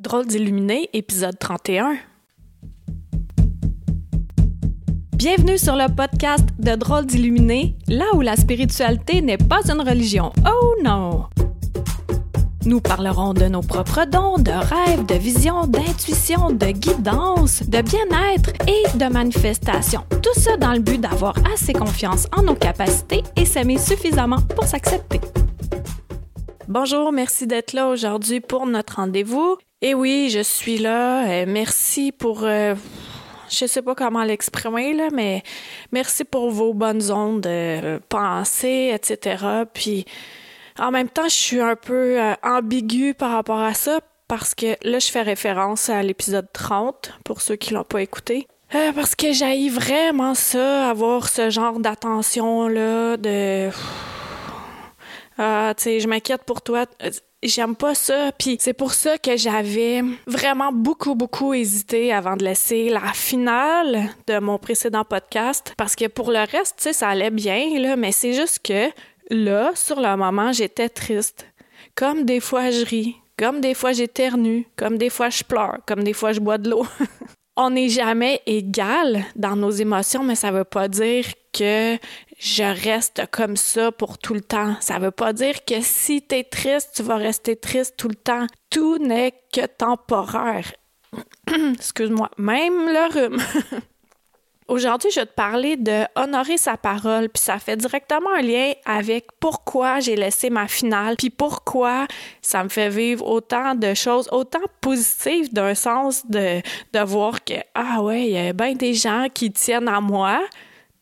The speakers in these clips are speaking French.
Drôle d'illuminé, épisode 31. Bienvenue sur le podcast de Drôle d'illuminé, là où la spiritualité n'est pas une religion. Oh non! Nous parlerons de nos propres dons, de rêves, de visions, d'intuition, de guidance, de bien-être et de manifestation. Tout ça dans le but d'avoir assez confiance en nos capacités et s'aimer suffisamment pour s'accepter. Bonjour, merci d'être là aujourd'hui pour notre rendez-vous. Et oui, je suis là. Euh, merci pour... Euh, je sais pas comment l'exprimer, là, mais merci pour vos bonnes ondes de euh, pensée, etc. Puis en même temps, je suis un peu euh, ambiguë par rapport à ça parce que là, je fais référence à l'épisode 30 pour ceux qui l'ont pas écouté. Parce que j'aille vraiment ça, avoir ce genre d'attention-là, de... Ah, tu sais, je m'inquiète pour toi j'aime pas ça. Puis c'est pour ça que j'avais vraiment beaucoup, beaucoup hésité avant de laisser la finale de mon précédent podcast. Parce que pour le reste, tu sais, ça allait bien, là, mais c'est juste que là, sur le moment, j'étais triste. Comme des fois je ris, comme des fois j'éternue, comme des fois je pleure, comme des fois je bois de l'eau. On n'est jamais égal dans nos émotions, mais ça veut pas dire que je reste comme ça pour tout le temps. Ça veut pas dire que si tu es triste, tu vas rester triste tout le temps. Tout n'est que temporaire. Excuse-moi, même le rhume. Aujourd'hui, je vais te parler de honorer sa parole, puis ça fait directement un lien avec pourquoi j'ai laissé ma finale, puis pourquoi ça me fait vivre autant de choses, autant positives d'un sens de, de voir que, ah ouais, il y a bien des gens qui tiennent à moi,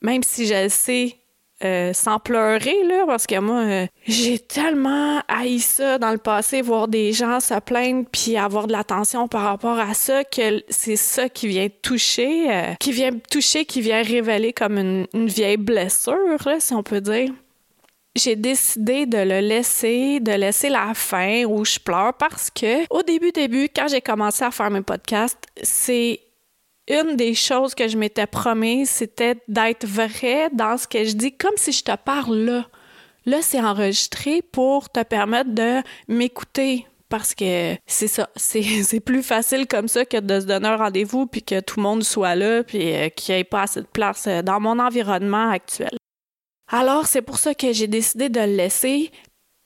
même si je sais euh, sans pleurer, là, parce que moi, euh, j'ai tellement haï ça dans le passé, voir des gens se plaindre puis avoir de l'attention par rapport à ça, que c'est ça qui vient toucher, euh, qui vient toucher, qui vient révéler comme une, une vieille blessure, là, si on peut dire. J'ai décidé de le laisser, de laisser la fin où je pleure parce que au début début quand j'ai commencé à faire mes podcasts, c'est une des choses que je m'étais promis, c'était d'être vrai dans ce que je dis, comme si je te parle là. Là, c'est enregistré pour te permettre de m'écouter. Parce que c'est ça, c'est plus facile comme ça que de se donner un rendez-vous puis que tout le monde soit là puis euh, qu'il n'y ait pas assez de place euh, dans mon environnement actuel. Alors, c'est pour ça que j'ai décidé de le laisser.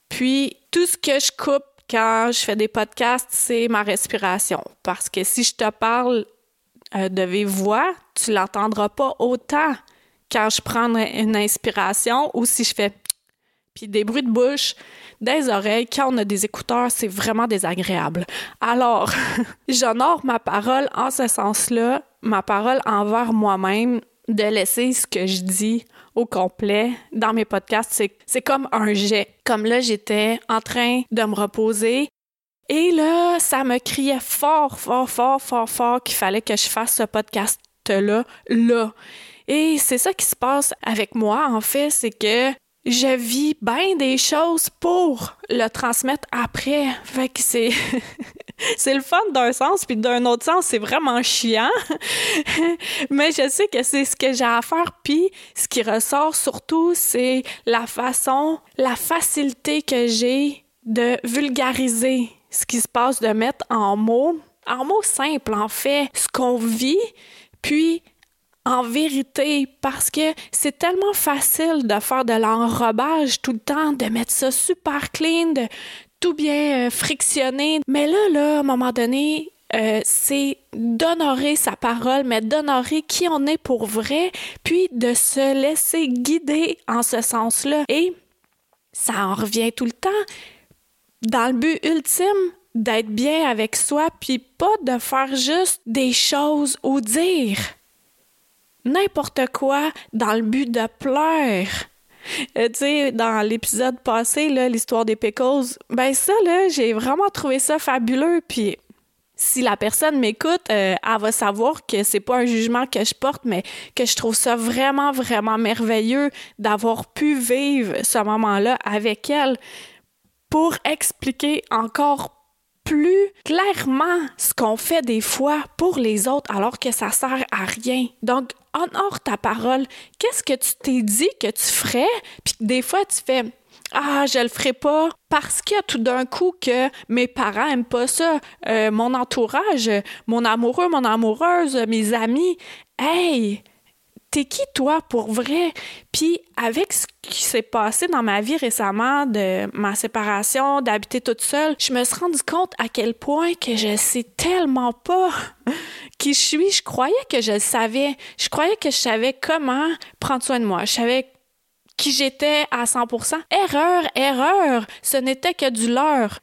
Puis, tout ce que je coupe quand je fais des podcasts, c'est ma respiration. Parce que si je te parle euh, de voix, tu l'entendras pas autant quand je prends une inspiration ou si je fais puis des bruits de bouche, des oreilles, quand on a des écouteurs, c'est vraiment désagréable. Alors, j'honore ma parole en ce sens-là, ma parole envers moi-même, de laisser ce que je dis au complet dans mes podcasts. C'est comme un jet. Comme là, j'étais en train de me reposer et là, ça me criait fort, fort, fort, fort, fort qu'il fallait que je fasse ce podcast-là, là. Et c'est ça qui se passe avec moi, en fait, c'est que je vis bien des choses pour le transmettre après. Fait que c'est c'est le fun d'un sens puis d'un autre sens, c'est vraiment chiant. Mais je sais que c'est ce que j'ai à faire puis ce qui ressort surtout, c'est la façon, la facilité que j'ai de vulgariser ce qui se passe, de mettre en mots, en mots simples en fait, ce qu'on vit, puis en vérité, parce que c'est tellement facile de faire de l'enrobage tout le temps, de mettre ça super clean, de tout bien euh, frictionner. Mais là, là, à un moment donné, euh, c'est d'honorer sa parole, mais d'honorer qui on est pour vrai, puis de se laisser guider en ce sens-là. Et ça en revient tout le temps dans le but ultime d'être bien avec soi, puis pas de faire juste des choses ou dire n'importe quoi dans le but de pleurer. Tu sais, dans l'épisode passé, l'histoire des pickles, ben ça, j'ai vraiment trouvé ça fabuleux, puis si la personne m'écoute, euh, elle va savoir que c'est pas un jugement que je porte, mais que je trouve ça vraiment, vraiment merveilleux d'avoir pu vivre ce moment-là avec elle pour expliquer encore plus clairement ce qu'on fait des fois pour les autres alors que ça sert à rien. Donc, honore ta parole. Qu'est-ce que tu t'es dit que tu ferais? Puis des fois, tu fais ah, je le ferai pas parce que tout d'un coup que mes parents aiment pas ça, euh, mon entourage, mon amoureux, mon amoureuse, mes amis. Hey, t'es qui toi pour vrai? Puis avec ce qui s'est passé dans ma vie récemment, de ma séparation, d'habiter toute seule, je me suis rendu compte à quel point que je sais tellement pas qui je suis. Je croyais que je le savais. Je croyais que je savais comment prendre soin de moi. Je savais qui j'étais à 100%. Erreur, erreur, ce n'était que du leurre.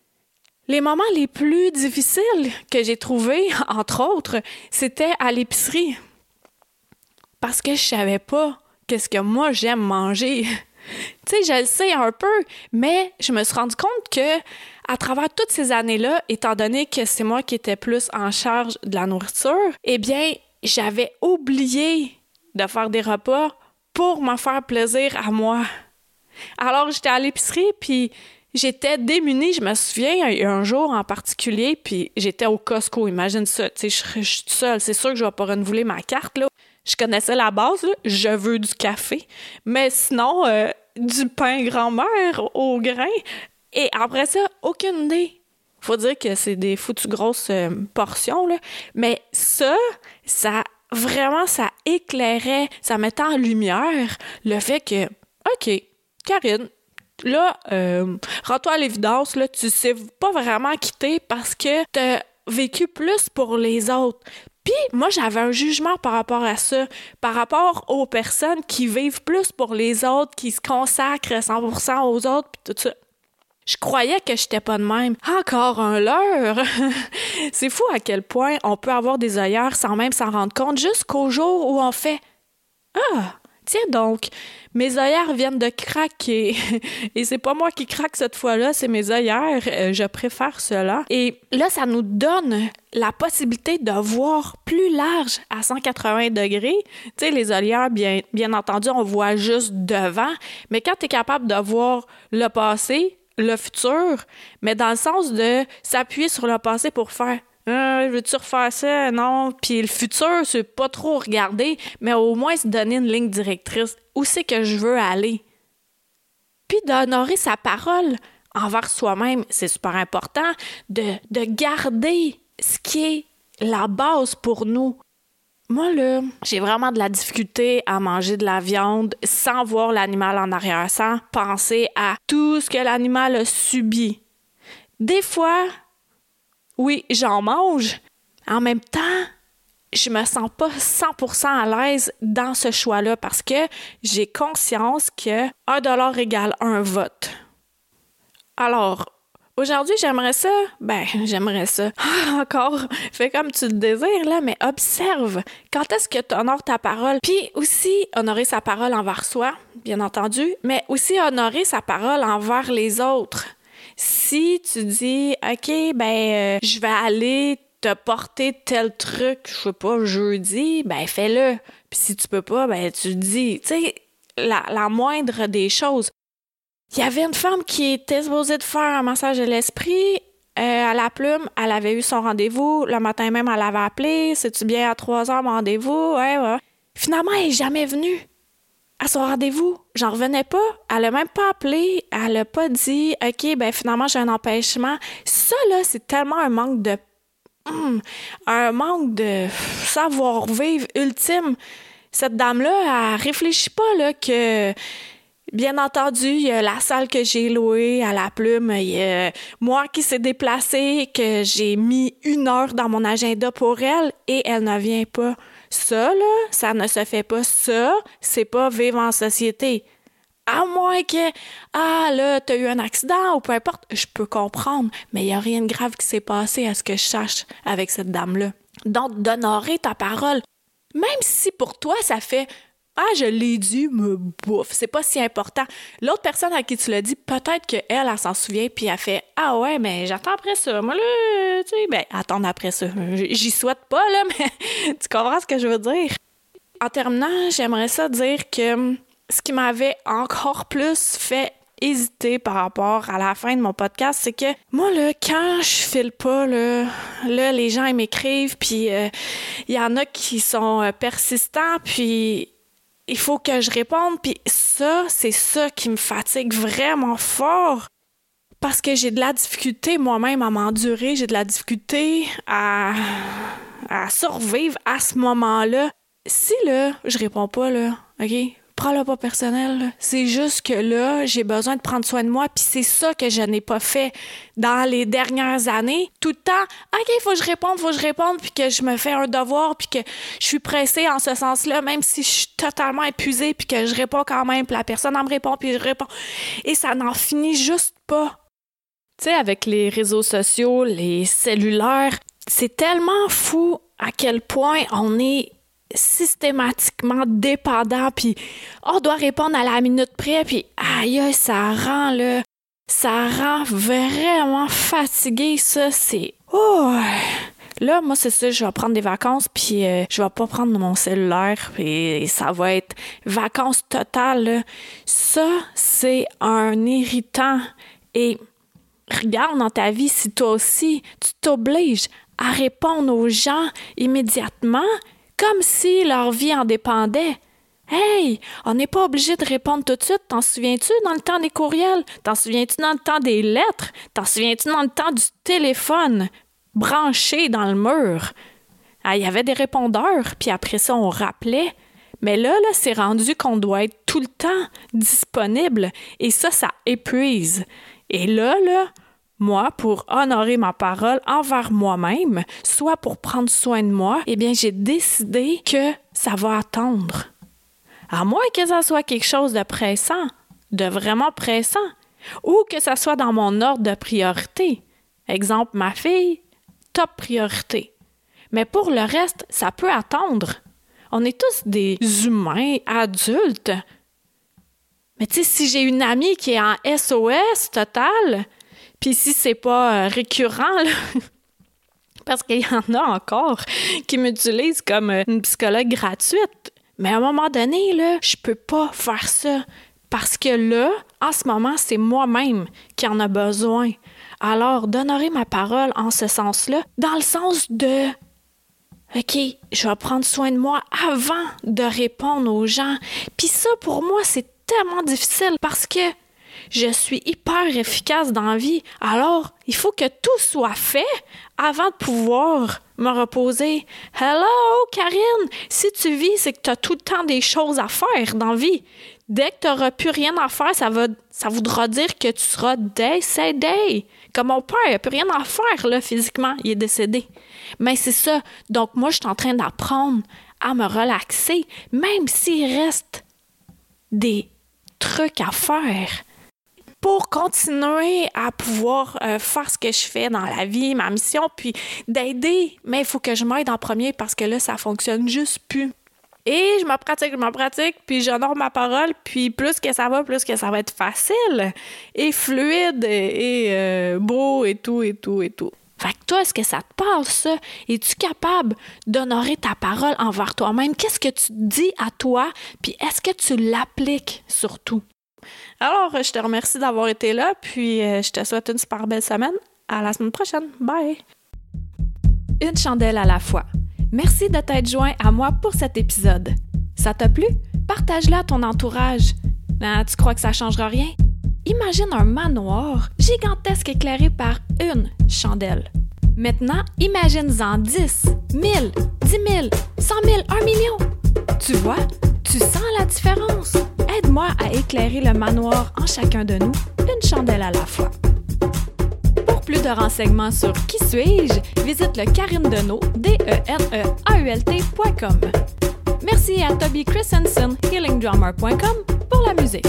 Les moments les plus difficiles que j'ai trouvés, entre autres, c'était à l'épicerie parce que je savais pas qu'est-ce que moi j'aime manger. tu sais, je le sais un peu, mais je me suis rendu compte que à travers toutes ces années-là, étant donné que c'est moi qui étais plus en charge de la nourriture, eh bien, j'avais oublié de faire des repas pour me faire plaisir à moi. Alors, j'étais à l'épicerie, puis j'étais démunie. Je me souviens, un jour en particulier, puis j'étais au Costco. Imagine ça, tu sais, je suis seule. C'est sûr que je vais pas renouveler ma carte, là je connaissais la base, je veux du café. Mais sinon, euh, du pain grand-mère au grain. Et après ça, aucune idée. Faut dire que c'est des foutues grosses euh, portions. Mais ça, ça, vraiment, ça éclairait, ça mettait en lumière le fait que, OK, Karine, là, euh, rends-toi à l'évidence, là, tu sais pas vraiment quitter parce que t'as vécu plus pour les autres. Puis moi, j'avais un jugement par rapport à ça, par rapport aux personnes qui vivent plus pour les autres, qui se consacrent 100% aux autres, puis tout ça. Je croyais que j'étais pas de même. Encore un leurre! C'est fou à quel point on peut avoir des ailleurs sans même s'en rendre compte jusqu'au jour où on fait Ah! Tiens donc, mes œillères viennent de craquer. Et c'est pas moi qui craque cette fois-là, c'est mes œillères. Euh, je préfère cela. Et là, ça nous donne la possibilité de voir plus large à 180 degrés. Tu sais, les œillères, bien, bien entendu, on voit juste devant. Mais quand tu es capable de voir le passé, le futur, mais dans le sens de s'appuyer sur le passé pour faire euh, veux-tu refaire ça? Non. Puis le futur, c'est pas trop regarder, mais au moins se donner une ligne directrice. Où c'est que je veux aller? Puis d'honorer sa parole envers soi-même, c'est super important de, de garder ce qui est la base pour nous. Moi, là, j'ai vraiment de la difficulté à manger de la viande sans voir l'animal en arrière, sans penser à tout ce que l'animal a subi. Des fois, oui, j'en mange. En même temps, je me sens pas 100% à l'aise dans ce choix-là parce que j'ai conscience que un dollar égale un vote. Alors, aujourd'hui, j'aimerais ça. Ben, j'aimerais ça. encore, fais comme tu le désires, là, mais observe. Quand est-ce que tu honores ta parole? Puis aussi, honorer sa parole envers soi, bien entendu, mais aussi honorer sa parole envers les autres. Si tu dis, OK, ben, euh, je vais aller te porter tel truc, je sais pas, jeudi, ben, fais-le. Puis si tu peux pas, ben, tu dis, tu sais, la, moindre des choses. Il y avait une femme qui était supposée de faire un massage de l'esprit. Euh, à la plume, elle avait eu son rendez-vous. Le matin même, elle avait appelé. C'est-tu bien à 3 heures rendez-vous? Ouais, ouais. Finalement, elle est jamais venue à son rendez-vous. J'en revenais pas. Elle a même pas appelé. Elle a pas dit, OK, ben finalement, j'ai un empêchement. Ça, là, c'est tellement un manque de. Hmm, un manque de savoir-vivre ultime. Cette dame-là, elle réfléchit pas, là, que. Bien entendu, il y a la salle que j'ai louée à la plume. Moi qui s'est déplacée, que j'ai mis une heure dans mon agenda pour elle et elle ne vient pas. Ça, là, ça ne se fait pas. Ça, c'est pas vivre en société. À moins que, ah là, t'as eu un accident ou peu importe, je peux comprendre, mais il n'y a rien de grave qui s'est passé à ce que je sache avec cette dame-là. Donc, d'honorer ta parole, même si pour toi, ça fait ah, je l'ai dit, me bouffe. C'est pas si important. L'autre personne à qui tu l'as dit, peut-être qu'elle, elle, elle, s'en souvient, puis elle fait Ah ouais, mais j'attends après ça. Moi, là, tu sais, ben, attendre après ça. J'y souhaite pas, là, mais tu comprends ce que je veux dire? En terminant, j'aimerais ça dire que ce qui m'avait encore plus fait hésiter par rapport à la fin de mon podcast, c'est que moi, là, quand je file pas, là, là les gens, m'écrivent, puis il euh, y en a qui sont euh, persistants, puis il faut que je réponde. Puis ça, c'est ça qui me fatigue vraiment fort parce que j'ai de la difficulté moi-même à m'endurer, j'ai de la difficulté à, à survivre à ce moment-là. Si là, je réponds pas là, OK? Prends-le pas personnel. C'est juste que là, j'ai besoin de prendre soin de moi, puis c'est ça que je n'ai pas fait dans les dernières années. Tout le temps, OK, faut que je réponde, faut que je réponde, puis que je me fais un devoir, puis que je suis pressée en ce sens-là, même si je suis totalement épuisée, puis que je réponds quand même, puis la personne en me répond, puis je réponds. Et ça n'en finit juste pas. Tu sais, avec les réseaux sociaux, les cellulaires, c'est tellement fou à quel point on est systématiquement dépendant, puis on doit répondre à la minute près, puis aïe, ça rend, là, ça rend vraiment fatigué, ça, c'est... Oh! Là, moi, c'est ça, je vais prendre des vacances, puis euh, je vais pas prendre mon cellulaire, et ça va être vacances totales. Ça, c'est un irritant. Et regarde dans ta vie si toi aussi, tu t'obliges à répondre aux gens immédiatement, comme si leur vie en dépendait. Hey, on n'est pas obligé de répondre tout de suite. T'en souviens-tu dans le temps des courriels? T'en souviens-tu dans le temps des lettres? T'en souviens-tu dans le temps du téléphone branché dans le mur? Ah, il y avait des répondeurs, puis après ça, on rappelait. Mais là, là, c'est rendu qu'on doit être tout le temps disponible. Et ça, ça épuise. Et là, là, moi, pour honorer ma parole envers moi-même, soit pour prendre soin de moi, eh bien, j'ai décidé que ça va attendre. À moins que ça soit quelque chose de pressant, de vraiment pressant, ou que ça soit dans mon ordre de priorité. Exemple, ma fille, top priorité. Mais pour le reste, ça peut attendre. On est tous des humains adultes. Mais tu sais, si j'ai une amie qui est en SOS total, puis si c'est pas euh, récurrent, parce qu'il y en a encore qui m'utilisent comme euh, une psychologue gratuite. Mais à un moment donné, là, je peux pas faire ça. Parce que là, en ce moment, c'est moi-même qui en a besoin. Alors, d'honorer ma parole en ce sens-là, dans le sens de OK, je vais prendre soin de moi avant de répondre aux gens. Puis ça, pour moi, c'est tellement difficile parce que je suis hyper efficace dans la vie. Alors, il faut que tout soit fait avant de pouvoir me reposer. Hello, Karine! Si tu vis, c'est que tu as tout le temps des choses à faire dans la vie. Dès que tu n'auras plus rien à faire, ça, va, ça voudra dire que tu seras décédé. Comme mon père, il n'a plus rien à faire là, physiquement, il est décédé. Mais c'est ça. Donc, moi, je suis en train d'apprendre à me relaxer, même s'il reste des trucs à faire pour continuer à pouvoir euh, faire ce que je fais dans la vie, ma mission, puis d'aider. Mais il faut que je m'aide en premier parce que là, ça fonctionne juste plus. Et je me pratique, je me pratique, puis j'honore ma parole, puis plus que ça va, plus que ça va être facile et fluide et, euh, beau et tout, et tout, et tout. Fait que toi, est-ce que ça te parle, ça? Es-tu capable d'honorer ta parole envers toi-même? Qu'est-ce que tu dis à toi? Puis est-ce que tu l'appliques surtout? Alors, je te remercie d'avoir été là, puis euh, je te souhaite une super belle semaine. À la semaine prochaine. Bye! Une chandelle à la fois. Merci de t'être joint à moi pour cet épisode. Ça t'a plu? Partage-le à ton entourage. Ah, tu crois que ça changera rien? Imagine un manoir gigantesque éclairé par une chandelle. Maintenant, imagine-en 10, 1000, 10 000, 100 000, 1 million. Tu vois, tu sens la différence. Aide-moi à éclairer le manoir en chacun de nous, une chandelle à la fois. Pour plus de renseignements sur Qui suis-je, visite le Karine Deneau, d e n e a u l Merci à Toby Christensen, healingdrummer.com, pour la musique.